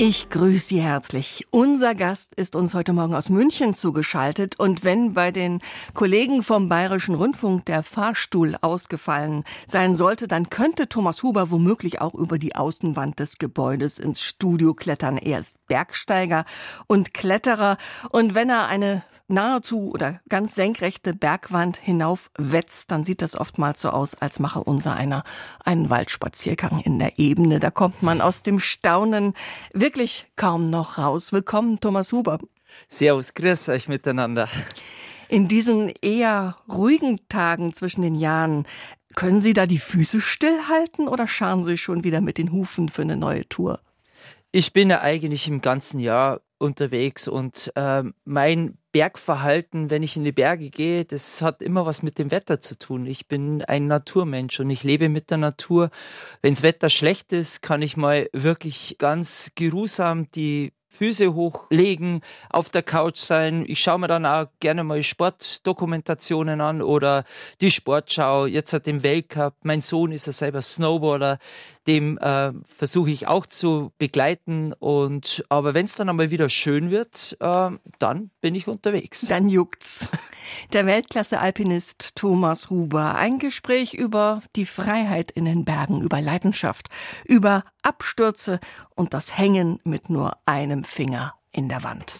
Ich grüße Sie herzlich. Unser Gast ist uns heute Morgen aus München zugeschaltet. Und wenn bei den Kollegen vom Bayerischen Rundfunk der Fahrstuhl ausgefallen sein sollte, dann könnte Thomas Huber womöglich auch über die Außenwand des Gebäudes ins Studio klettern. Er ist Bergsteiger und Kletterer. Und wenn er eine nahezu oder ganz senkrechte Bergwand hinaufwetzt, dann sieht das oftmals so aus, als mache unser einer einen Waldspaziergang in der Ebene. Da kommt man aus dem Staunen wirklich kaum noch raus. Willkommen, Thomas Huber. Servus, grüß euch miteinander. In diesen eher ruhigen Tagen zwischen den Jahren, können Sie da die Füße stillhalten oder scharen Sie schon wieder mit den Hufen für eine neue Tour? Ich bin ja eigentlich im ganzen Jahr unterwegs und äh, mein Bergverhalten, wenn ich in die Berge gehe, das hat immer was mit dem Wetter zu tun. Ich bin ein Naturmensch und ich lebe mit der Natur. Wenns Wetter schlecht ist, kann ich mal wirklich ganz geruhsam die Füße hochlegen, auf der Couch sein. Ich schaue mir dann auch gerne mal Sportdokumentationen an oder die Sportschau. Jetzt hat den Weltcup. Mein Sohn ist ja selber Snowboarder. Dem äh, versuche ich auch zu begleiten. Und aber wenn es dann einmal wieder schön wird, äh, dann bin ich unterwegs. Dann juckt's. Der Weltklasse-Alpinist Thomas Huber. Ein Gespräch über die Freiheit in den Bergen, über Leidenschaft, über Abstürze und das Hängen mit nur einem Finger in der Wand.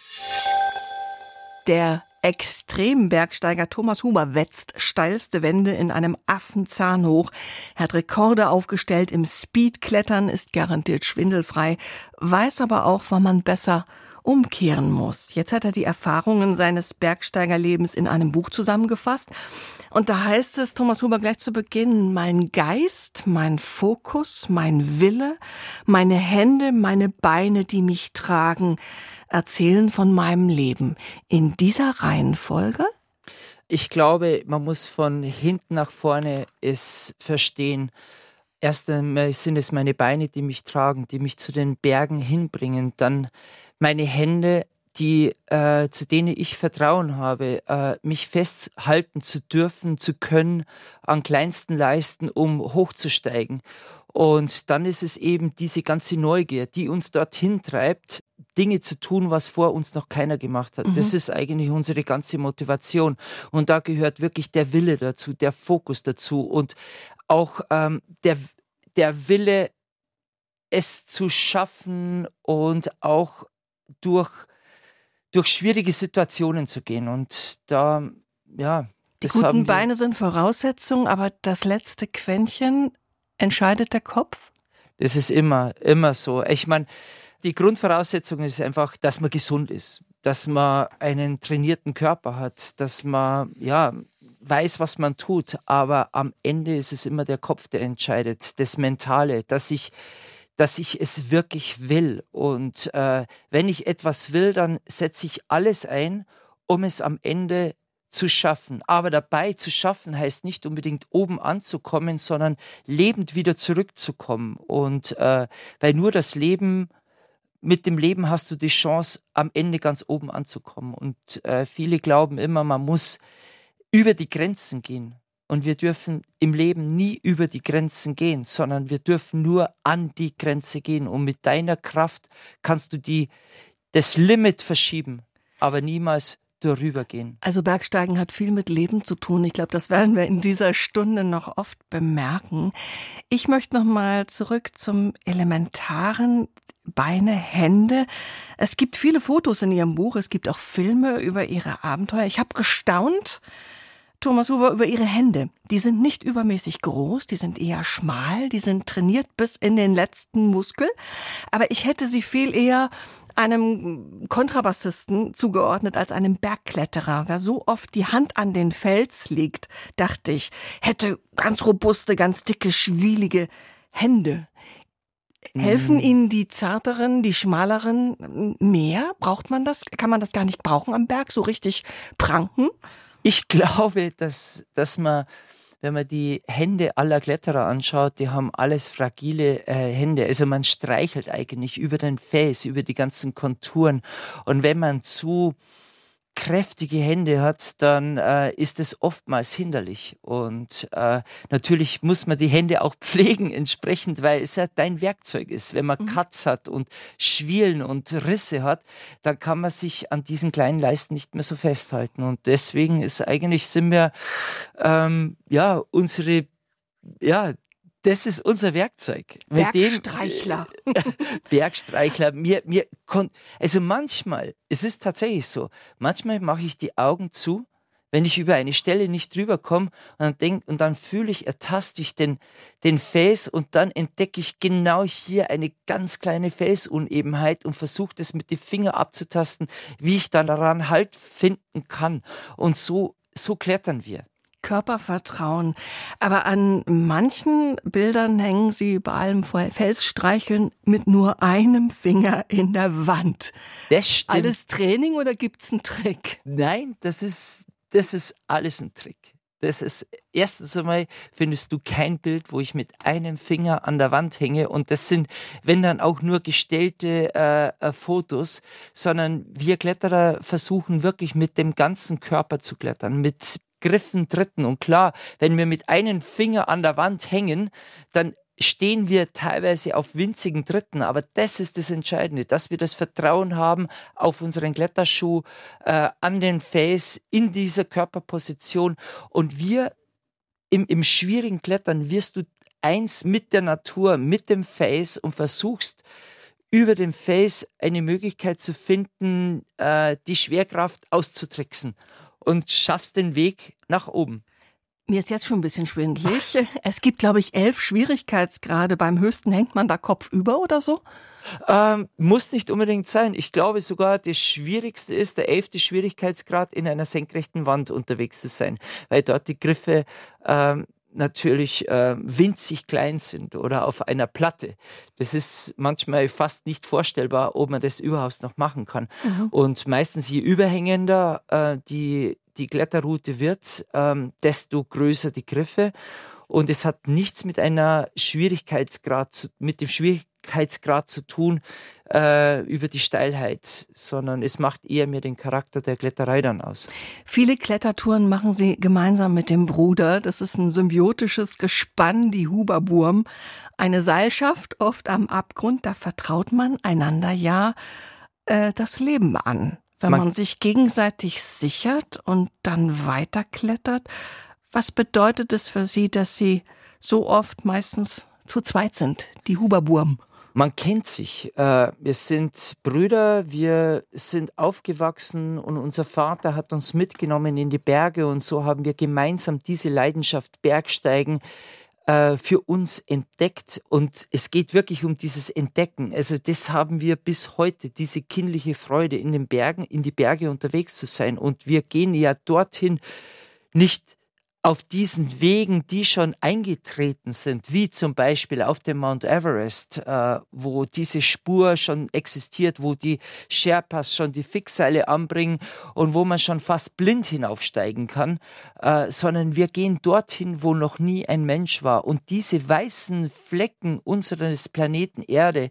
Der Extrembergsteiger Thomas Huber wetzt steilste Wände in einem Affenzahn hoch. Hat Rekorde aufgestellt im Speedklettern, ist garantiert schwindelfrei, weiß aber auch, wann man besser umkehren muss. Jetzt hat er die Erfahrungen seines Bergsteigerlebens in einem Buch zusammengefasst. Und da heißt es, Thomas Huber, gleich zu Beginn, mein Geist, mein Fokus, mein Wille, meine Hände, meine Beine, die mich tragen, erzählen von meinem Leben. In dieser Reihenfolge? Ich glaube, man muss von hinten nach vorne es verstehen. Erst einmal sind es meine Beine, die mich tragen, die mich zu den Bergen hinbringen. Dann meine Hände, die, äh, zu denen ich Vertrauen habe, äh, mich festhalten zu dürfen, zu können, an kleinsten Leisten, um hochzusteigen. Und dann ist es eben diese ganze Neugier, die uns dorthin treibt, Dinge zu tun, was vor uns noch keiner gemacht hat. Mhm. Das ist eigentlich unsere ganze Motivation. Und da gehört wirklich der Wille dazu, der Fokus dazu und auch ähm, der, der Wille, es zu schaffen und auch durch, durch schwierige Situationen zu gehen. Und da, ja. Die guten Beine sind Voraussetzung, aber das letzte Quäntchen entscheidet der Kopf? Das ist immer, immer so. Ich meine, die Grundvoraussetzung ist einfach, dass man gesund ist, dass man einen trainierten Körper hat, dass man, ja, weiß, was man tut, aber am Ende ist es immer der Kopf, der entscheidet, das Mentale, dass ich dass ich es wirklich will. Und äh, wenn ich etwas will, dann setze ich alles ein, um es am Ende zu schaffen. Aber dabei zu schaffen heißt nicht unbedingt oben anzukommen, sondern lebend wieder zurückzukommen. Und äh, weil nur das Leben, mit dem Leben hast du die Chance, am Ende ganz oben anzukommen. Und äh, viele glauben immer, man muss über die Grenzen gehen. Und wir dürfen im Leben nie über die Grenzen gehen, sondern wir dürfen nur an die Grenze gehen. Und mit deiner Kraft kannst du die, das Limit verschieben, aber niemals darüber gehen. Also Bergsteigen hat viel mit Leben zu tun. Ich glaube, das werden wir in dieser Stunde noch oft bemerken. Ich möchte noch mal zurück zum elementaren Beine, Hände. Es gibt viele Fotos in Ihrem Buch. Es gibt auch Filme über Ihre Abenteuer. Ich habe gestaunt, Thomas Huber, über Ihre Hände. Die sind nicht übermäßig groß, die sind eher schmal, die sind trainiert bis in den letzten Muskel. Aber ich hätte sie viel eher einem Kontrabassisten zugeordnet als einem Bergkletterer. Wer so oft die Hand an den Fels legt, dachte ich, hätte ganz robuste, ganz dicke, schwielige Hände. Helfen mm. Ihnen die zarteren, die schmaleren mehr? Braucht man das? Kann man das gar nicht brauchen am Berg? So richtig pranken? Ich glaube, dass, dass man, wenn man die Hände aller Kletterer anschaut, die haben alles fragile äh, Hände. Also man streichelt eigentlich über den Fels, über die ganzen Konturen. Und wenn man zu kräftige Hände hat, dann äh, ist es oftmals hinderlich. Und äh, natürlich muss man die Hände auch pflegen entsprechend, weil es ja dein Werkzeug ist. Wenn man mhm. Cuts hat und Schwielen und Risse hat, dann kann man sich an diesen kleinen Leisten nicht mehr so festhalten. Und deswegen ist eigentlich sind wir ähm, ja unsere ja das ist unser Werkzeug. Bergstreichler. Dem, Bergstreichler. Mir, mir also manchmal, es ist tatsächlich so, manchmal mache ich die Augen zu, wenn ich über eine Stelle nicht drüber komme und dann denk, und dann fühle ich, ertaste ich den, den Fels und dann entdecke ich genau hier eine ganz kleine Felsunebenheit und versuche das mit den Finger abzutasten, wie ich dann daran Halt finden kann. Und so, so klettern wir. Körpervertrauen. Aber an manchen Bildern hängen sie bei allem Felsstreicheln mit nur einem Finger in der Wand. Das stimmt. Alles Training oder gibt's einen Trick? Nein, das ist, das ist alles ein Trick. Das ist erstens einmal findest du kein Bild, wo ich mit einem Finger an der Wand hänge und das sind, wenn dann auch nur gestellte äh, äh, Fotos, sondern wir Kletterer versuchen wirklich mit dem ganzen Körper zu klettern, mit Griffen tritten. Und klar, wenn wir mit einem Finger an der Wand hängen, dann stehen wir teilweise auf winzigen Tritten, aber das ist das Entscheidende, dass wir das Vertrauen haben auf unseren Kletterschuh, äh, an den Face, in dieser Körperposition. Und wir im, im schwierigen Klettern wirst du eins mit der Natur, mit dem Face und versuchst über den Face eine Möglichkeit zu finden, äh, die Schwerkraft auszutricksen und schaffst den Weg nach oben. Mir ist jetzt schon ein bisschen schwindlig. Es gibt, glaube ich, elf Schwierigkeitsgrade. Beim höchsten hängt man da Kopf über oder so? Ähm, muss nicht unbedingt sein. Ich glaube sogar, das Schwierigste ist, der elfte Schwierigkeitsgrad in einer senkrechten Wand unterwegs zu sein, weil dort die Griffe ähm, natürlich äh, winzig klein sind oder auf einer Platte. Das ist manchmal fast nicht vorstellbar, ob man das überhaupt noch machen kann. Mhm. Und meistens je überhängender äh, die, die Kletterroute wird, ähm, desto größer die Griffe. Und es hat nichts mit einer Schwierigkeitsgrad, zu, mit dem Schwierigkeitsgrad zu tun äh, über die Steilheit, sondern es macht eher mir den Charakter der Kletterei dann aus. Viele Klettertouren machen Sie gemeinsam mit dem Bruder. Das ist ein symbiotisches Gespann, die Huberburm. Eine Seilschaft, oft am Abgrund, da vertraut man einander ja äh, das Leben an. Wenn man, man sich gegenseitig sichert und dann weiterklettert, was bedeutet es für Sie, dass Sie so oft meistens zu zweit sind, die Huberburm? Man kennt sich. Äh, wir sind Brüder, wir sind aufgewachsen und unser Vater hat uns mitgenommen in die Berge und so haben wir gemeinsam diese Leidenschaft Bergsteigen äh, für uns entdeckt und es geht wirklich um dieses Entdecken. Also das haben wir bis heute, diese kindliche Freude in den Bergen, in die Berge unterwegs zu sein und wir gehen ja dorthin nicht auf diesen Wegen, die schon eingetreten sind, wie zum Beispiel auf dem Mount Everest, äh, wo diese Spur schon existiert, wo die Sherpas schon die Fixseile anbringen und wo man schon fast blind hinaufsteigen kann, äh, sondern wir gehen dorthin, wo noch nie ein Mensch war. Und diese weißen Flecken unseres Planeten Erde,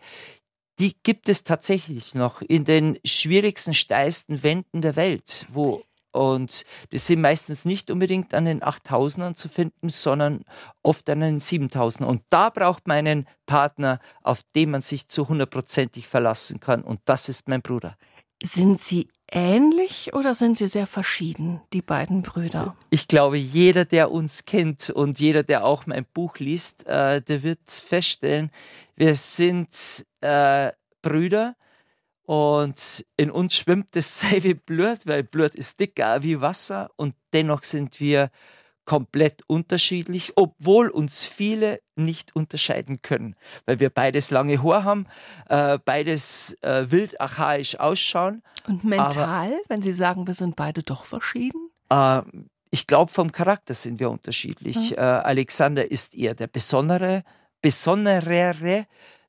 die gibt es tatsächlich noch in den schwierigsten, steilsten Wänden der Welt, wo und das sind meistens nicht unbedingt an den 8000ern zu finden, sondern oft an den 7000ern. Und da braucht man einen Partner, auf den man sich zu hundertprozentig verlassen kann. Und das ist mein Bruder. Sind Sie ähnlich oder sind Sie sehr verschieden, die beiden Brüder? Ich glaube, jeder, der uns kennt und jeder, der auch mein Buch liest, äh, der wird feststellen, wir sind äh, Brüder, und in uns schwimmt das sei wie Blut, weil Blut ist dicker wie Wasser und dennoch sind wir komplett unterschiedlich, obwohl uns viele nicht unterscheiden können, weil wir beides lange Haar haben, äh, beides äh, wild archaisch ausschauen. Und mental, aber, wenn Sie sagen, wir sind beide doch verschieden? Äh, ich glaube, vom Charakter sind wir unterschiedlich. Mhm. Alexander ist eher der besondere, besonderere,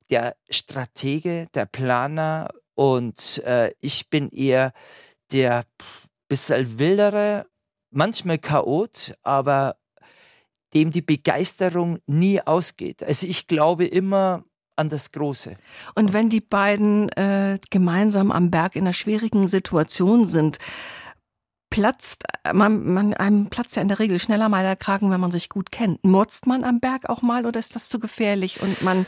der Stratege, der Planer, und äh, ich bin eher der bisschen wildere, manchmal Chaot, aber dem die Begeisterung nie ausgeht. Also ich glaube immer an das Große. Und wenn die beiden äh, gemeinsam am Berg in einer schwierigen Situation sind, platzt, man, man, einem platzt ja in der Regel schneller mal der Kragen, wenn man sich gut kennt. Murzt man am Berg auch mal oder ist das zu gefährlich und man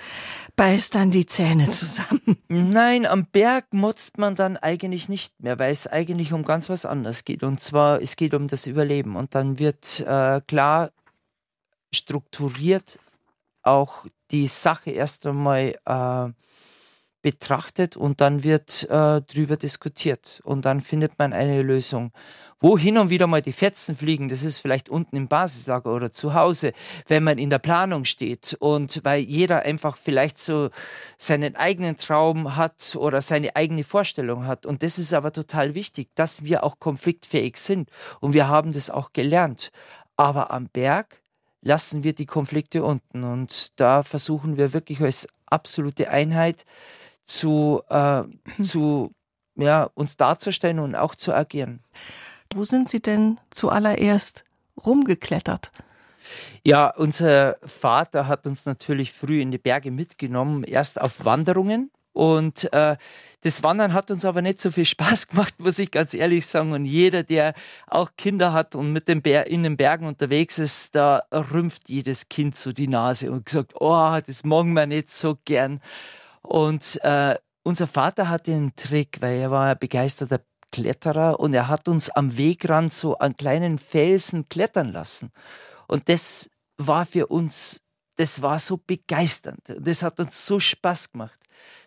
beißt dann die Zähne zusammen? Nein, am Berg motzt man dann eigentlich nicht mehr, weil es eigentlich um ganz was anderes geht. Und zwar, es geht um das Überleben. Und dann wird äh, klar strukturiert auch die Sache erst einmal äh, betrachtet und dann wird äh, drüber diskutiert und dann findet man eine Lösung. Wo hin und wieder mal die Fetzen fliegen, das ist vielleicht unten im Basislager oder zu Hause, wenn man in der Planung steht und weil jeder einfach vielleicht so seinen eigenen Traum hat oder seine eigene Vorstellung hat. Und das ist aber total wichtig, dass wir auch konfliktfähig sind und wir haben das auch gelernt. Aber am Berg lassen wir die Konflikte unten und da versuchen wir wirklich als absolute Einheit zu, äh, zu ja, uns darzustellen und auch zu agieren. Wo sind Sie denn zuallererst rumgeklettert? Ja, unser Vater hat uns natürlich früh in die Berge mitgenommen, erst auf Wanderungen. Und äh, das Wandern hat uns aber nicht so viel Spaß gemacht, muss ich ganz ehrlich sagen. Und jeder, der auch Kinder hat und mit dem Bär in den Bergen unterwegs ist, da rümpft jedes Kind so die Nase und sagt, oh, das morgen wir nicht so gern. Und äh, unser Vater hatte einen Trick, weil er war ein begeisterter Kletterer und er hat uns am Wegrand so an kleinen Felsen klettern lassen. Und das war für uns, das war so begeisternd. Das hat uns so Spaß gemacht.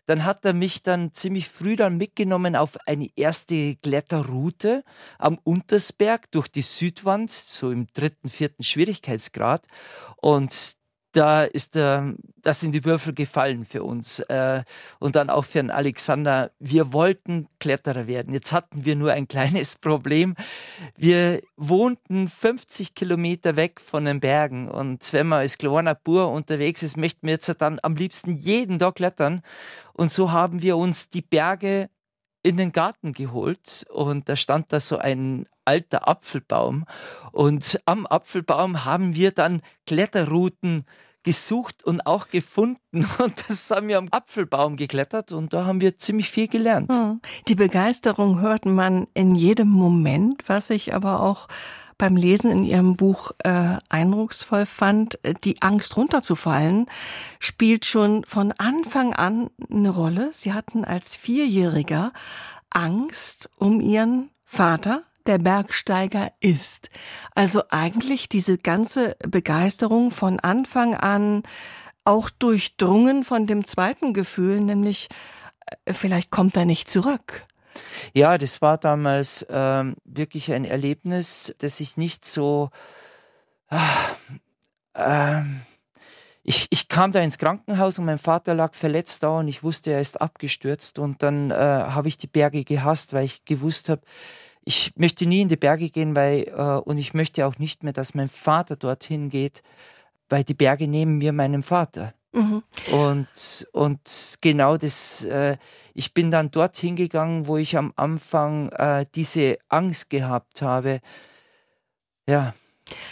Dann hat er mich dann ziemlich früh dann mitgenommen auf eine erste Kletterroute am Untersberg durch die Südwand, so im dritten, vierten Schwierigkeitsgrad. Und da ist der, das sind die Würfel gefallen für uns äh, und dann auch für den Alexander. Wir wollten Kletterer werden. Jetzt hatten wir nur ein kleines Problem. Wir wohnten 50 Kilometer weg von den Bergen und wenn man als kleiner Bur unterwegs ist, möchten wir jetzt dann am liebsten jeden Tag klettern. Und so haben wir uns die Berge in den Garten geholt und da stand da so ein alter Apfelbaum und am Apfelbaum haben wir dann Kletterrouten gesucht und auch gefunden. Und das haben wir am Apfelbaum geklettert und da haben wir ziemlich viel gelernt. Hm. Die Begeisterung hört man in jedem Moment, was ich aber auch beim Lesen in Ihrem Buch äh, eindrucksvoll fand. Die Angst runterzufallen spielt schon von Anfang an eine Rolle. Sie hatten als Vierjähriger Angst um Ihren Vater, der Bergsteiger ist. Also eigentlich diese ganze Begeisterung von Anfang an auch durchdrungen von dem zweiten Gefühl, nämlich äh, vielleicht kommt er nicht zurück. Ja, das war damals ähm, wirklich ein Erlebnis, das ich nicht so. Äh, ich, ich kam da ins Krankenhaus und mein Vater lag verletzt da und ich wusste, er ist abgestürzt. Und dann äh, habe ich die Berge gehasst, weil ich gewusst habe, ich möchte nie in die Berge gehen, weil, äh, und ich möchte auch nicht mehr, dass mein Vater dorthin geht, weil die Berge nehmen mir meinen Vater. Mhm. Und, und genau das, äh, ich bin dann dorthin gegangen, wo ich am Anfang äh, diese Angst gehabt habe. Ja,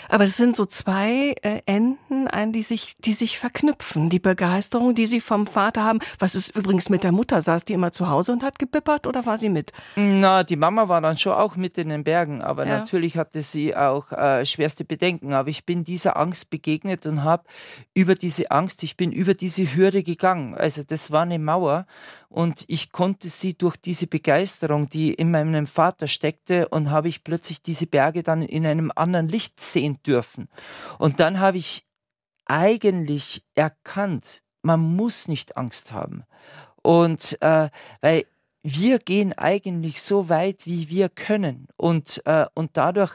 aber das sind so zwei äh, Enden, an die sich, die sich verknüpfen. Die Begeisterung, die Sie vom Vater haben. Was ist übrigens mit der Mutter? Saß die immer zu Hause und hat gebippert oder war sie mit? Na, die Mama war dann schon auch mit in den Bergen, aber ja. natürlich hatte sie auch äh, schwerste Bedenken. Aber ich bin dieser Angst begegnet und habe über diese Angst, ich bin über diese Hürde gegangen. Also das war eine Mauer und ich konnte sie durch diese Begeisterung, die in meinem Vater steckte, und habe ich plötzlich diese Berge dann in einem anderen Licht sehen dürfen. Und dann habe ich eigentlich erkannt, man muss nicht Angst haben. Und äh, weil wir gehen eigentlich so weit, wie wir können. Und, äh, und dadurch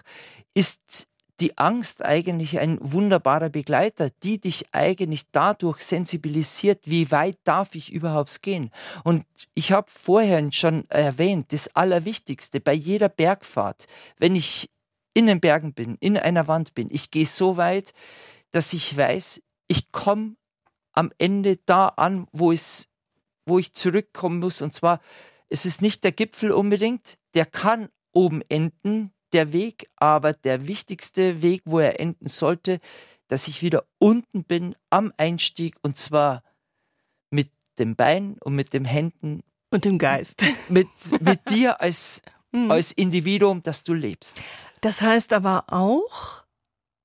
ist die Angst eigentlich ein wunderbarer Begleiter, die dich eigentlich dadurch sensibilisiert, wie weit darf ich überhaupt gehen. Und ich habe vorher schon erwähnt, das Allerwichtigste bei jeder Bergfahrt, wenn ich in den Bergen bin, in einer Wand bin, ich gehe so weit, dass ich weiß, ich komme am Ende da an, wo es, wo ich zurückkommen muss. Und zwar, es ist nicht der Gipfel unbedingt, der kann oben enden, der Weg, aber der wichtigste Weg, wo er enden sollte, dass ich wieder unten bin am Einstieg und zwar mit dem Bein und mit den Händen und dem Geist. Mit, mit dir als mhm. als Individuum, dass du lebst. Das heißt aber auch,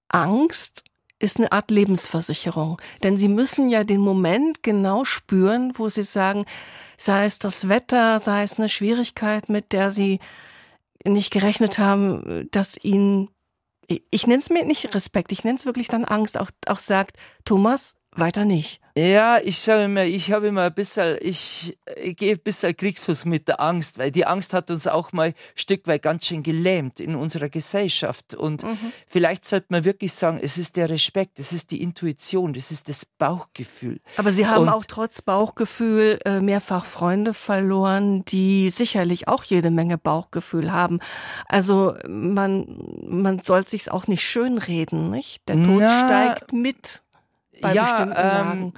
Angst ist eine Art Lebensversicherung. Denn Sie müssen ja den Moment genau spüren, wo Sie sagen, sei es das Wetter, sei es eine Schwierigkeit, mit der Sie nicht gerechnet haben, dass Ihnen, ich nenne es mir nicht Respekt, ich nenne es wirklich dann Angst, auch, auch sagt, Thomas, weiter nicht. Ja, ich sage immer, ich habe immer ein bisschen, ich, ich gehe ein bisschen Kriegsfuß mit der Angst, weil die Angst hat uns auch mal ein Stück weit ganz schön gelähmt in unserer Gesellschaft. Und mhm. vielleicht sollte man wirklich sagen, es ist der Respekt, es ist die Intuition, es ist das Bauchgefühl. Aber Sie haben Und auch trotz Bauchgefühl äh, mehrfach Freunde verloren, die sicherlich auch jede Menge Bauchgefühl haben. Also man, man soll sich's auch nicht schönreden, nicht? Der Tod Na, steigt mit bei ja, bestimmten ähm, Lagen?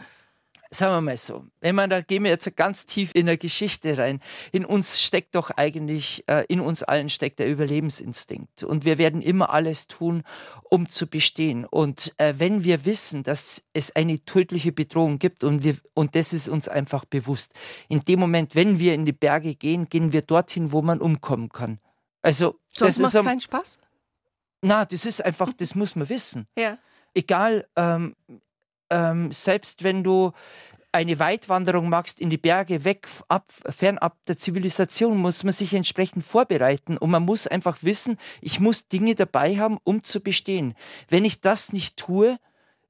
sagen wir mal so, wenn man da gehen wir jetzt ganz tief in der Geschichte rein. In uns steckt doch eigentlich, äh, in uns allen steckt der Überlebensinstinkt. Und wir werden immer alles tun, um zu bestehen. Und äh, wenn wir wissen, dass es eine tödliche Bedrohung gibt und wir, und das ist uns einfach bewusst. In dem Moment, wenn wir in die Berge gehen, gehen wir dorthin, wo man umkommen kann. Also, Sonst das macht keinen Spaß? Na, das ist einfach, das muss man wissen. Ja. Egal, ähm, ähm, selbst wenn du eine Weitwanderung machst in die Berge, weg, ab, fernab der Zivilisation, muss man sich entsprechend vorbereiten. Und man muss einfach wissen, ich muss Dinge dabei haben, um zu bestehen. Wenn ich das nicht tue,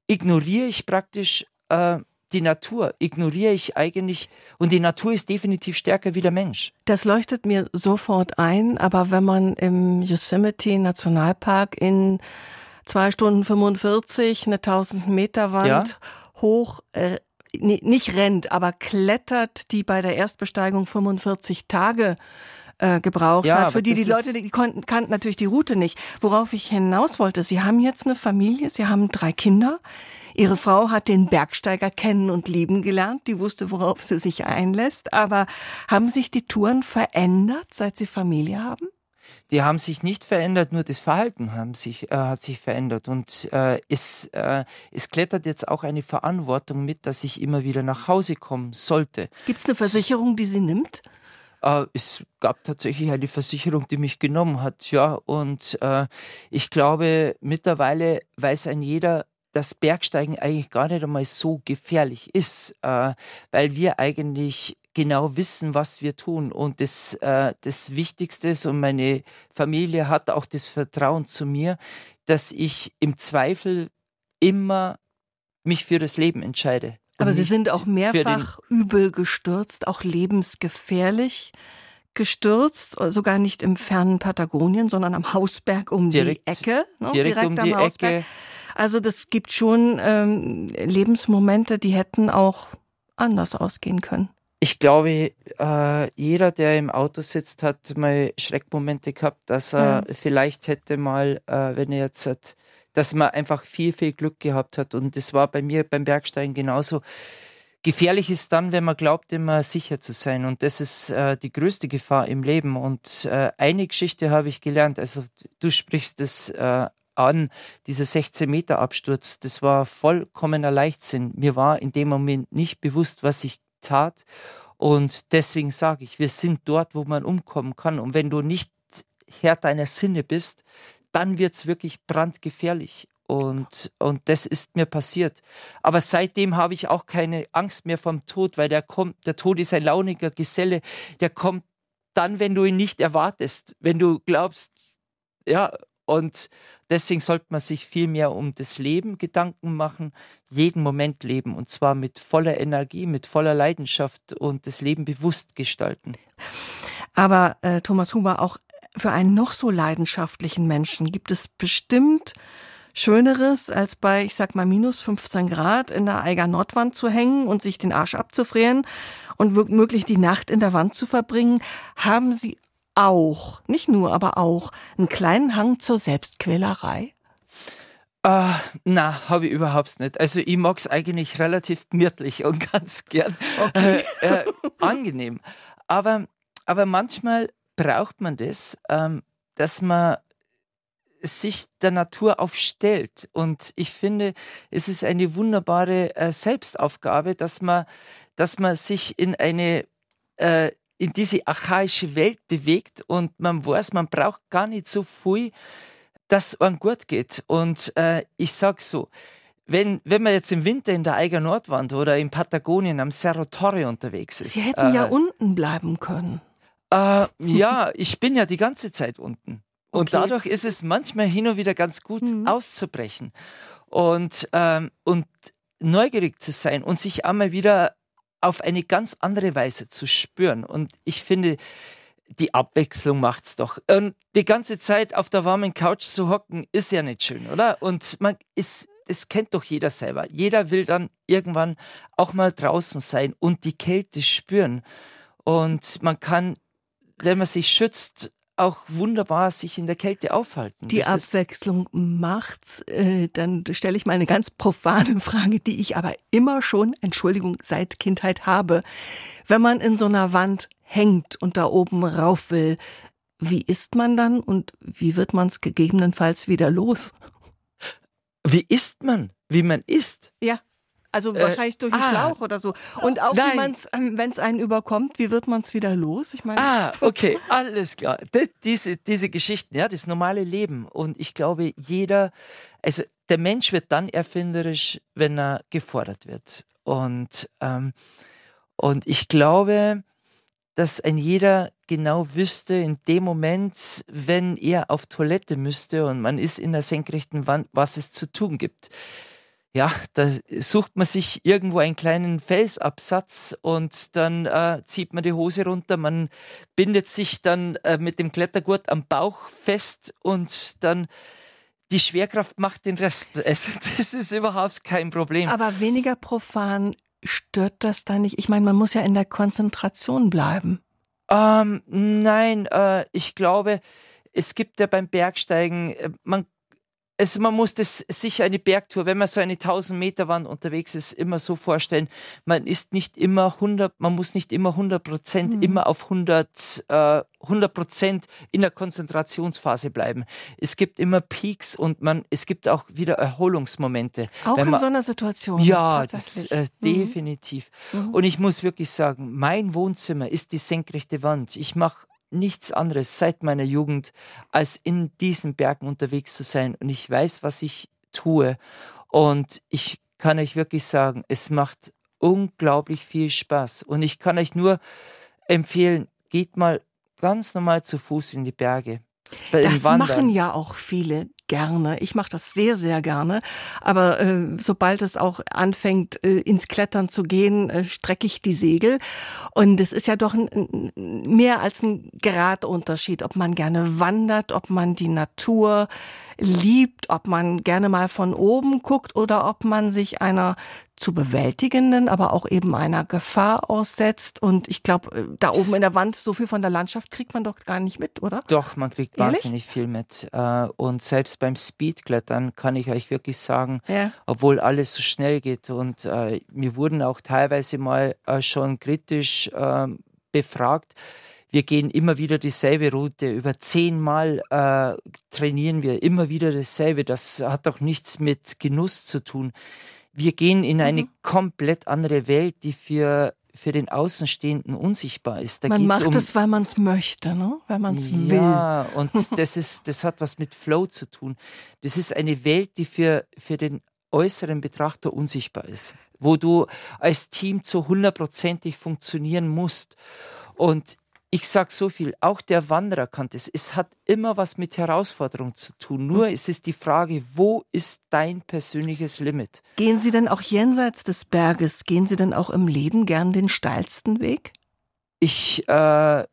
ignoriere ich praktisch äh, die Natur, ignoriere ich eigentlich, und die Natur ist definitiv stärker wie der Mensch. Das leuchtet mir sofort ein, aber wenn man im Yosemite Nationalpark in zwei Stunden 45, eine 1000 Meter Wand ja. hoch, äh, nicht rennt, aber klettert, die bei der Erstbesteigung 45 Tage äh, gebraucht ja, hat. Für die die Leute, die konnten, kannten natürlich die Route nicht. Worauf ich hinaus wollte, Sie haben jetzt eine Familie, Sie haben drei Kinder. Ihre Frau hat den Bergsteiger kennen und lieben gelernt, die wusste, worauf sie sich einlässt. Aber haben sich die Touren verändert, seit Sie Familie haben? Die haben sich nicht verändert, nur das Verhalten haben sich, äh, hat sich verändert. Und äh, es, äh, es klettert jetzt auch eine Verantwortung mit, dass ich immer wieder nach Hause kommen sollte. Gibt es eine Versicherung, die sie nimmt? Äh, es gab tatsächlich eine Versicherung, die mich genommen hat, ja. Und äh, ich glaube, mittlerweile weiß ein jeder, dass Bergsteigen eigentlich gar nicht einmal so gefährlich ist, äh, weil wir eigentlich genau wissen, was wir tun. Und das, äh, das Wichtigste ist, und meine Familie hat auch das Vertrauen zu mir, dass ich im Zweifel immer mich für das Leben entscheide. Aber Sie sind auch mehrfach übel gestürzt, auch lebensgefährlich gestürzt, sogar nicht im fernen Patagonien, sondern am Hausberg um direkt, die Ecke. Ne? Direkt, direkt, um die Hausberg. Ecke. Also das gibt schon ähm, Lebensmomente, die hätten auch anders ausgehen können. Ich glaube, äh, jeder, der im Auto sitzt, hat mal Schreckmomente gehabt, dass er mhm. vielleicht hätte mal, äh, wenn er jetzt hat, dass man einfach viel, viel Glück gehabt hat. Und das war bei mir beim Bergsteigen genauso. Gefährlich ist dann, wenn man glaubt, immer sicher zu sein. Und das ist äh, die größte Gefahr im Leben. Und äh, eine Geschichte habe ich gelernt. Also du sprichst das äh, an, dieser 16 Meter Absturz. Das war vollkommener Leichtsinn. Mir war in dem Moment nicht bewusst, was ich tat. Und deswegen sage ich, wir sind dort, wo man umkommen kann. Und wenn du nicht Herr deiner Sinne bist, dann wird es wirklich brandgefährlich. Und, und das ist mir passiert. Aber seitdem habe ich auch keine Angst mehr vom Tod, weil der kommt, der Tod ist ein launiger Geselle, der kommt dann, wenn du ihn nicht erwartest, wenn du glaubst, ja, und deswegen sollte man sich viel mehr um das Leben Gedanken machen, jeden Moment leben und zwar mit voller Energie, mit voller Leidenschaft und das Leben bewusst gestalten. Aber äh, Thomas Huber, auch für einen noch so leidenschaftlichen Menschen gibt es bestimmt Schöneres, als bei, ich sag mal, minus 15 Grad in der Eiger Nordwand zu hängen und sich den Arsch abzufrieren und womöglich die Nacht in der Wand zu verbringen. Haben Sie auch, nicht nur, aber auch, einen kleinen Hang zur Selbstquälerei? Uh, na, habe ich überhaupt nicht. Also ich mag es eigentlich relativ gemütlich und ganz gern okay. äh, äh, angenehm. Aber, aber manchmal braucht man das, ähm, dass man sich der Natur aufstellt. Und ich finde, es ist eine wunderbare äh, Selbstaufgabe, dass man, dass man sich in eine äh, in diese archaische Welt bewegt und man weiß, man braucht gar nicht so viel, dass man gut geht. Und äh, ich sag so, wenn, wenn man jetzt im Winter in der Eiger Nordwand oder in Patagonien am Cerro Torre unterwegs ist. Sie hätten äh, ja unten bleiben können. Äh, ja, ich bin ja die ganze Zeit unten. Und okay. dadurch ist es manchmal hin und wieder ganz gut mhm. auszubrechen und, ähm, und neugierig zu sein und sich einmal wieder auf eine ganz andere Weise zu spüren. Und ich finde, die Abwechslung macht's doch. Und die ganze Zeit auf der warmen Couch zu hocken, ist ja nicht schön, oder? Und man ist, das kennt doch jeder selber. Jeder will dann irgendwann auch mal draußen sein und die Kälte spüren. Und man kann, wenn man sich schützt, auch wunderbar sich in der Kälte aufhalten. Die das Abwechslung macht's. Äh, dann stelle ich mal eine ganz profane Frage, die ich aber immer schon, Entschuldigung, seit Kindheit habe. Wenn man in so einer Wand hängt und da oben rauf will, wie isst man dann und wie wird man es gegebenenfalls wieder los? Wie isst man? Wie man isst? Ja. Also äh, wahrscheinlich durch den ah, Schlauch oder so. Und auch, ähm, wenn es einen überkommt, wie wird man es wieder los? Ich meine. Ah, okay, alles klar. Das, diese, diese Geschichten, ja, das normale Leben. Und ich glaube, jeder, also der Mensch wird dann erfinderisch, wenn er gefordert wird. Und, ähm, und ich glaube, dass ein jeder genau wüsste, in dem Moment, wenn er auf Toilette müsste und man ist in der senkrechten Wand, was es zu tun gibt ja, da sucht man sich irgendwo einen kleinen Felsabsatz und dann äh, zieht man die Hose runter, man bindet sich dann äh, mit dem Klettergurt am Bauch fest und dann die Schwerkraft macht den Rest. Also das ist überhaupt kein Problem. Aber weniger profan stört das da nicht? Ich meine, man muss ja in der Konzentration bleiben. Ähm, nein, äh, ich glaube, es gibt ja beim Bergsteigen, äh, man also man muss das sich eine Bergtour, wenn man so eine 1000 Meter Wand unterwegs ist, immer so vorstellen. Man ist nicht immer 100, man muss nicht immer 100 Prozent, mhm. immer auf 100, äh, 100 Prozent in der Konzentrationsphase bleiben. Es gibt immer Peaks und man, es gibt auch wieder Erholungsmomente. Auch man, in so einer Situation. Ja, das, äh, mhm. definitiv. Mhm. Und ich muss wirklich sagen, mein Wohnzimmer ist die senkrechte Wand. Ich mache nichts anderes seit meiner Jugend, als in diesen Bergen unterwegs zu sein. Und ich weiß, was ich tue. Und ich kann euch wirklich sagen, es macht unglaublich viel Spaß. Und ich kann euch nur empfehlen, geht mal ganz normal zu Fuß in die Berge. Das machen ja auch viele gerne. Ich mache das sehr, sehr gerne. Aber äh, sobald es auch anfängt, äh, ins Klettern zu gehen, äh, strecke ich die Segel. Und es ist ja doch ein, mehr als ein Gradunterschied, ob man gerne wandert, ob man die Natur liebt, ob man gerne mal von oben guckt oder ob man sich einer zu bewältigenden, aber auch eben einer Gefahr aussetzt. Und ich glaube, äh, da oben in der Wand, so viel von der Landschaft kriegt man doch gar nicht mit, oder? Doch, man kriegt Ehrlich? wahnsinnig viel mit. Äh, und selbst beim Speedklettern kann ich euch wirklich sagen, ja. obwohl alles so schnell geht und äh, mir wurden auch teilweise mal schon kritisch ähm, befragt, wir gehen immer wieder dieselbe Route. Über zehnmal äh, trainieren wir immer wieder dasselbe. Das hat doch nichts mit Genuss zu tun. Wir gehen in eine mhm. komplett andere Welt, die für für den Außenstehenden unsichtbar ist. Da man macht um, es, weil man es möchte, ne? weil man es will. Ja, und das, ist, das hat was mit Flow zu tun. Das ist eine Welt, die für, für den äußeren Betrachter unsichtbar ist, wo du als Team zu hundertprozentig funktionieren musst. Und ich sage so viel, auch der Wanderer kann das. Es hat immer was mit Herausforderung zu tun. Nur es ist die Frage, wo ist dein persönliches Limit? Gehen Sie denn auch jenseits des Berges, gehen Sie denn auch im Leben gern den steilsten Weg? Ich äh,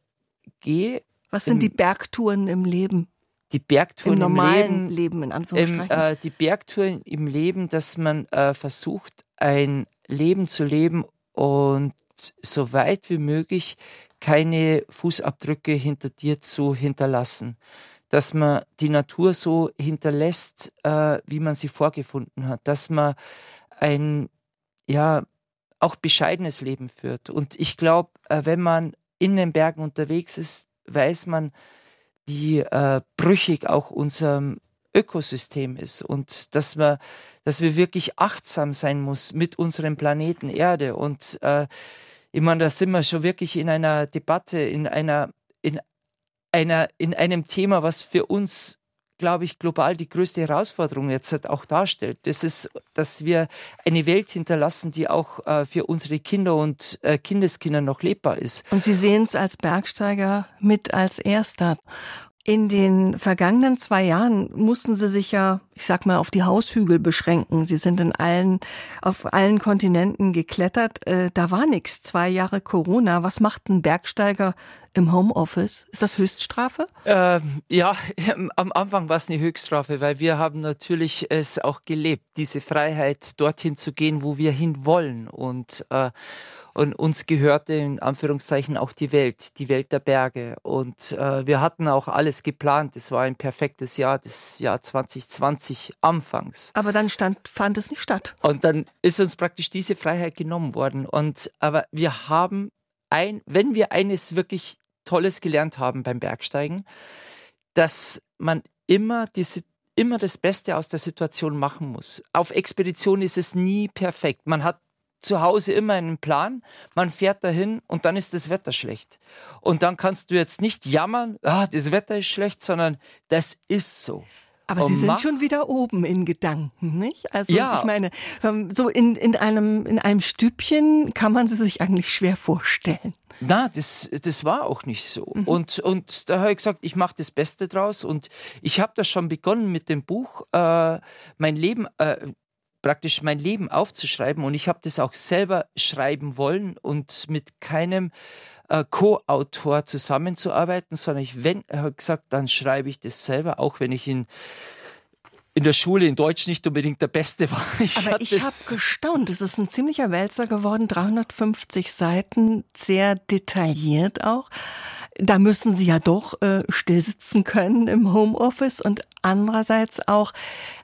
gehe. Was sind im, die Bergtouren im Leben? Die Bergtouren im, normalen Leben, Leben in Anführungszeichen. Im, äh, die Bergtouren im Leben, dass man äh, versucht, ein Leben zu leben und so weit wie möglich keine Fußabdrücke hinter dir zu hinterlassen. Dass man die Natur so hinterlässt, äh, wie man sie vorgefunden hat. Dass man ein, ja, auch bescheidenes Leben führt. Und ich glaube, äh, wenn man in den Bergen unterwegs ist, weiß man, wie äh, brüchig auch unser Ökosystem ist und dass wir, dass wir wirklich achtsam sein muss mit unserem Planeten Erde und äh, Ich meine, da sind wir schon wirklich in einer Debatte, in einer, in einer, in einem Thema, was für uns glaube ich, global die größte Herausforderung jetzt auch darstellt. Das ist, dass wir eine Welt hinterlassen, die auch äh, für unsere Kinder und äh, Kindeskinder noch lebbar ist. Und Sie sehen es als Bergsteiger mit als Erster. In den vergangenen zwei Jahren mussten Sie sich ja, ich sag mal, auf die Haushügel beschränken. Sie sind in allen, auf allen Kontinenten geklettert. Äh, da war nichts. Zwei Jahre Corona. Was macht ein Bergsteiger im Homeoffice? Ist das Höchststrafe? Ähm, ja, am Anfang war es eine Höchststrafe, weil wir haben natürlich es auch gelebt, diese Freiheit, dorthin zu gehen, wo wir hin wollen. Und äh, und uns gehörte in Anführungszeichen auch die Welt, die Welt der Berge. Und äh, wir hatten auch alles geplant. Es war ein perfektes Jahr, das Jahr 2020 anfangs. Aber dann stand, fand es nicht statt. Und dann ist uns praktisch diese Freiheit genommen worden. Und aber wir haben ein, wenn wir eines wirklich Tolles gelernt haben beim Bergsteigen, dass man immer diese immer das Beste aus der Situation machen muss. Auf Expedition ist es nie perfekt. Man hat zu Hause immer einen Plan, man fährt dahin und dann ist das Wetter schlecht. Und dann kannst du jetzt nicht jammern, ah, das Wetter ist schlecht, sondern das ist so. Aber Sie sind schon wieder oben in Gedanken, nicht? Also ja. ich meine, so in, in, einem, in einem Stübchen kann man sie sich eigentlich schwer vorstellen. Na, das, das war auch nicht so. Mhm. Und, und da habe ich gesagt, ich mache das Beste draus. Und ich habe das schon begonnen mit dem Buch, äh, mein Leben, äh, praktisch mein Leben aufzuschreiben und ich habe das auch selber schreiben wollen und mit keinem äh, Co-Autor zusammenzuarbeiten, sondern ich wenn habe gesagt, dann schreibe ich das selber, auch wenn ich in in der Schule in Deutsch nicht unbedingt der Beste war. Ich Aber ich habe gestaunt. Es ist ein ziemlicher Wälzer geworden, 350 Seiten, sehr detailliert auch. Da müssen Sie ja doch äh, stillsitzen können im Homeoffice. Und andererseits auch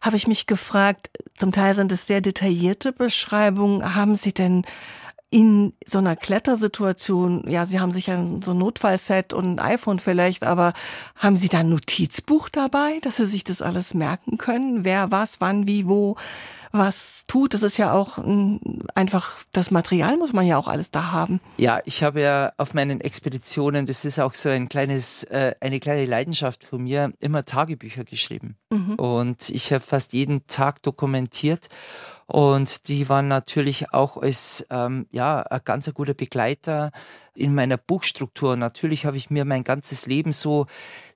habe ich mich gefragt, zum Teil sind es sehr detaillierte Beschreibungen. Haben Sie denn in so einer Klettersituation, ja, Sie haben sicher so ein Notfallset und ein iPhone vielleicht, aber haben Sie da ein Notizbuch dabei, dass Sie sich das alles merken können? Wer was, wann, wie, wo was tut? Das ist ja auch einfach, das Material muss man ja auch alles da haben. Ja, ich habe ja auf meinen Expeditionen, das ist auch so ein kleines, äh, eine kleine Leidenschaft von mir, immer Tagebücher geschrieben. Mhm. Und ich habe fast jeden Tag dokumentiert. Und die waren natürlich auch als ähm, ja, ein ganz guter Begleiter in meiner Buchstruktur. Natürlich habe ich mir mein ganzes Leben so,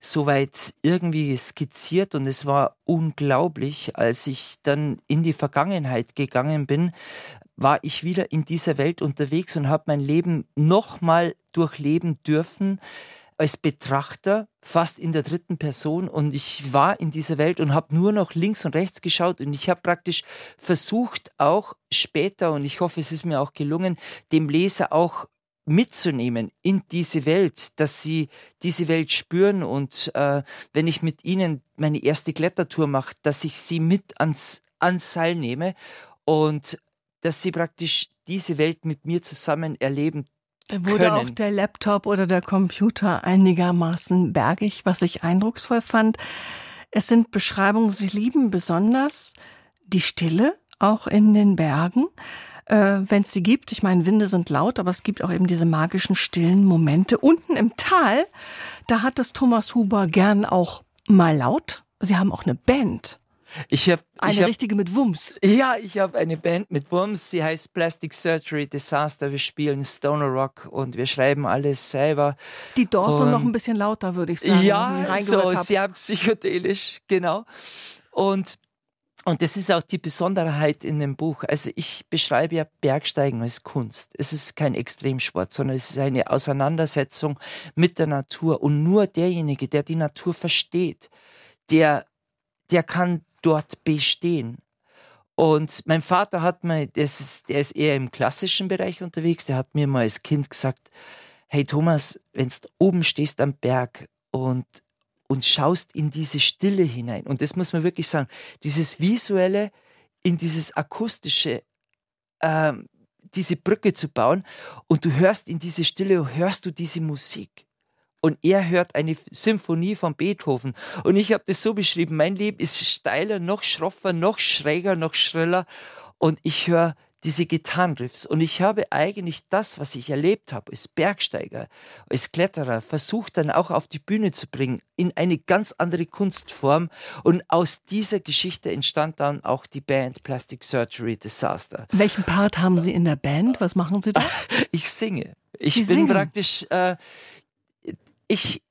so weit irgendwie skizziert und es war unglaublich, als ich dann in die Vergangenheit gegangen bin, war ich wieder in dieser Welt unterwegs und habe mein Leben nochmal durchleben dürfen als Betrachter fast in der dritten Person und ich war in dieser Welt und habe nur noch links und rechts geschaut und ich habe praktisch versucht auch später und ich hoffe es ist mir auch gelungen dem Leser auch mitzunehmen in diese Welt, dass sie diese Welt spüren und äh, wenn ich mit ihnen meine erste Klettertour mache, dass ich sie mit ans, ans Seil nehme und dass sie praktisch diese Welt mit mir zusammen erleben da wurde können. auch der Laptop oder der Computer einigermaßen bergig, was ich eindrucksvoll fand. Es sind Beschreibungen, Sie lieben besonders die Stille, auch in den Bergen. Äh, Wenn es sie gibt, ich meine, Winde sind laut, aber es gibt auch eben diese magischen stillen Momente. Unten im Tal, da hat es Thomas Huber gern auch mal laut. Sie haben auch eine Band. Ich habe eine ich hab, richtige mit Wumms. Ja, ich habe eine Band mit Wumms. Sie heißt Plastic Surgery Disaster. Wir spielen Stoner Rock und wir schreiben alles selber. Die Dorso noch ein bisschen lauter, würde ich sagen. Ja, so hab. sehr psychedelisch, genau. Und und das ist auch die Besonderheit in dem Buch. Also ich beschreibe ja Bergsteigen als Kunst. Es ist kein Extremsport, sondern es ist eine Auseinandersetzung mit der Natur. Und nur derjenige, der die Natur versteht, der, der kann dort bestehen. Und mein Vater hat mir, das ist, der ist eher im klassischen Bereich unterwegs, der hat mir mal als Kind gesagt, hey Thomas, wenn du oben stehst am Berg und, und schaust in diese Stille hinein, und das muss man wirklich sagen, dieses visuelle in dieses akustische, ähm, diese Brücke zu bauen und du hörst in diese Stille, hörst du diese Musik und er hört eine Symphonie von Beethoven. Und ich habe das so beschrieben, mein Leben ist steiler, noch schroffer, noch schräger, noch schriller und ich höre diese Gitarrenriffs. Und ich habe eigentlich das, was ich erlebt habe, als Bergsteiger, als Kletterer, versucht dann auch auf die Bühne zu bringen, in eine ganz andere Kunstform. Und aus dieser Geschichte entstand dann auch die Band Plastic Surgery Disaster. Welchen Part haben Sie in der Band? Was machen Sie da? Ich singe. Ich Sie bin singen? praktisch, äh, ich,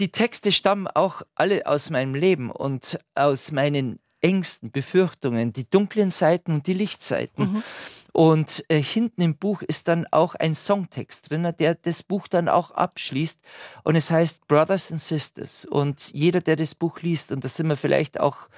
die Texte stammen auch alle aus meinem Leben und aus meinen Ängsten, Befürchtungen, die dunklen Seiten und die Lichtseiten. Mhm. Und äh, hinten im Buch ist dann auch ein Songtext drin, der das Buch dann auch abschließt. Und es heißt Brothers and Sisters. Und jeder, der das Buch liest, und das sind wir vielleicht auch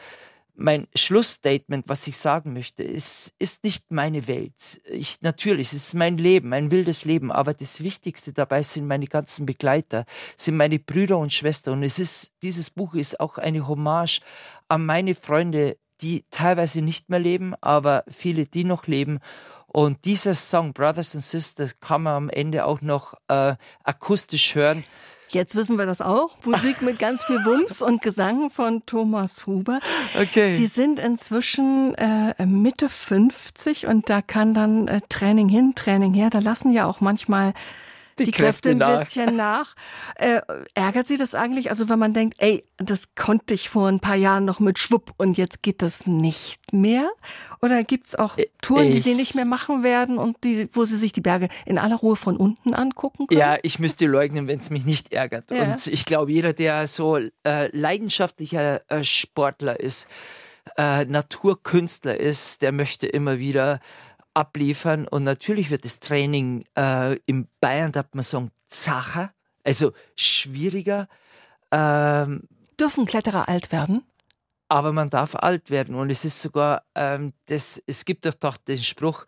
mein Schlussstatement, was ich sagen möchte, ist, ist nicht meine Welt. Ich, natürlich, es ist mein Leben, mein wildes Leben, aber das Wichtigste dabei sind meine ganzen Begleiter, sind meine Brüder und Schwestern. Und es ist, dieses Buch ist auch eine Hommage an meine Freunde, die teilweise nicht mehr leben, aber viele, die noch leben. Und dieser Song Brothers and Sisters kann man am Ende auch noch äh, akustisch hören. Jetzt wissen wir das auch. Musik mit ganz viel Wumms und Gesang von Thomas Huber. Okay. Sie sind inzwischen äh, Mitte 50 und da kann dann äh, Training hin, Training her. Da lassen ja auch manchmal die, Die Kräfte, Kräfte ein bisschen nach. Äh, ärgert Sie das eigentlich? Also wenn man denkt, ey, das konnte ich vor ein paar Jahren noch mit Schwupp und jetzt geht das nicht mehr? Oder gibt's auch Touren, die ich- Sie nicht mehr machen werden und die, wo Sie sich die Berge in aller Ruhe von unten angucken können? Ja, ich müsste leugnen, wenn es mich nicht ärgert. Ja. Und ich glaube, jeder, der so äh, leidenschaftlicher äh, Sportler ist, äh, Naturkünstler ist, der möchte immer wieder abliefern. Und natürlich wird das Training äh, in Bayern, darf man sagen, zacher, also schwieriger. Ähm, Dürfen Kletterer alt werden? aber man darf alt werden. Und es ist sogar, ähm, das, es gibt doch, doch den Spruch,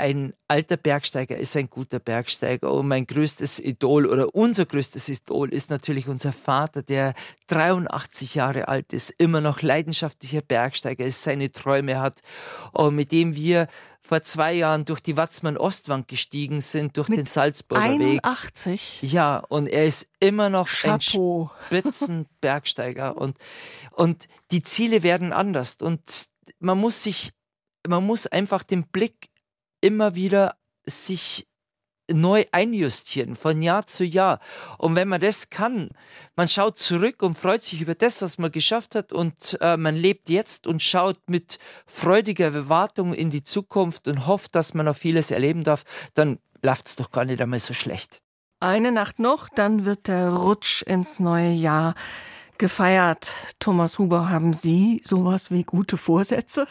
ein alter Bergsteiger ist ein guter Bergsteiger. Und mein größtes Idol oder unser größtes Idol ist natürlich unser Vater, der 83 Jahre alt ist, immer noch leidenschaftlicher Bergsteiger ist, seine Träume hat und mit dem wir vor zwei Jahren durch die Watzmann-Ostwand gestiegen sind, durch den Salzburger Weg. 81. Ja, und er ist immer noch ein Chapeau. Spitzenbergsteiger und, und die Ziele werden anders und man muss sich, man muss einfach den Blick immer wieder sich neu einjustieren von Jahr zu Jahr. Und wenn man das kann, man schaut zurück und freut sich über das, was man geschafft hat und äh, man lebt jetzt und schaut mit freudiger Erwartung in die Zukunft und hofft, dass man noch vieles erleben darf, dann läuft's doch gar nicht einmal so schlecht. Eine Nacht noch, dann wird der Rutsch ins neue Jahr gefeiert. Thomas Huber, haben Sie sowas wie gute Vorsätze?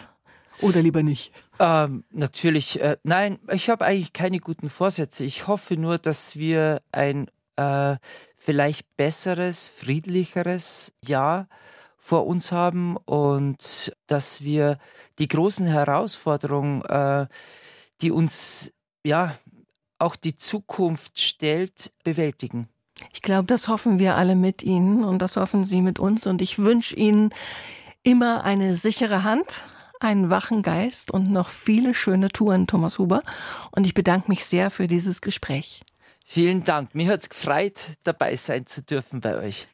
Oder lieber nicht? Ähm, natürlich, äh, nein, ich habe eigentlich keine guten Vorsätze. Ich hoffe nur, dass wir ein äh, vielleicht besseres, friedlicheres Jahr vor uns haben und dass wir die großen Herausforderungen, äh, die uns ja auch die Zukunft stellt, bewältigen. Ich glaube, das hoffen wir alle mit Ihnen und das hoffen Sie mit uns. Und ich wünsche Ihnen immer eine sichere Hand, einen wachen Geist und noch viele schöne Touren, Thomas Huber. Und ich bedanke mich sehr für dieses Gespräch. Vielen Dank. Mir hat's gefreut, dabei sein zu dürfen bei euch.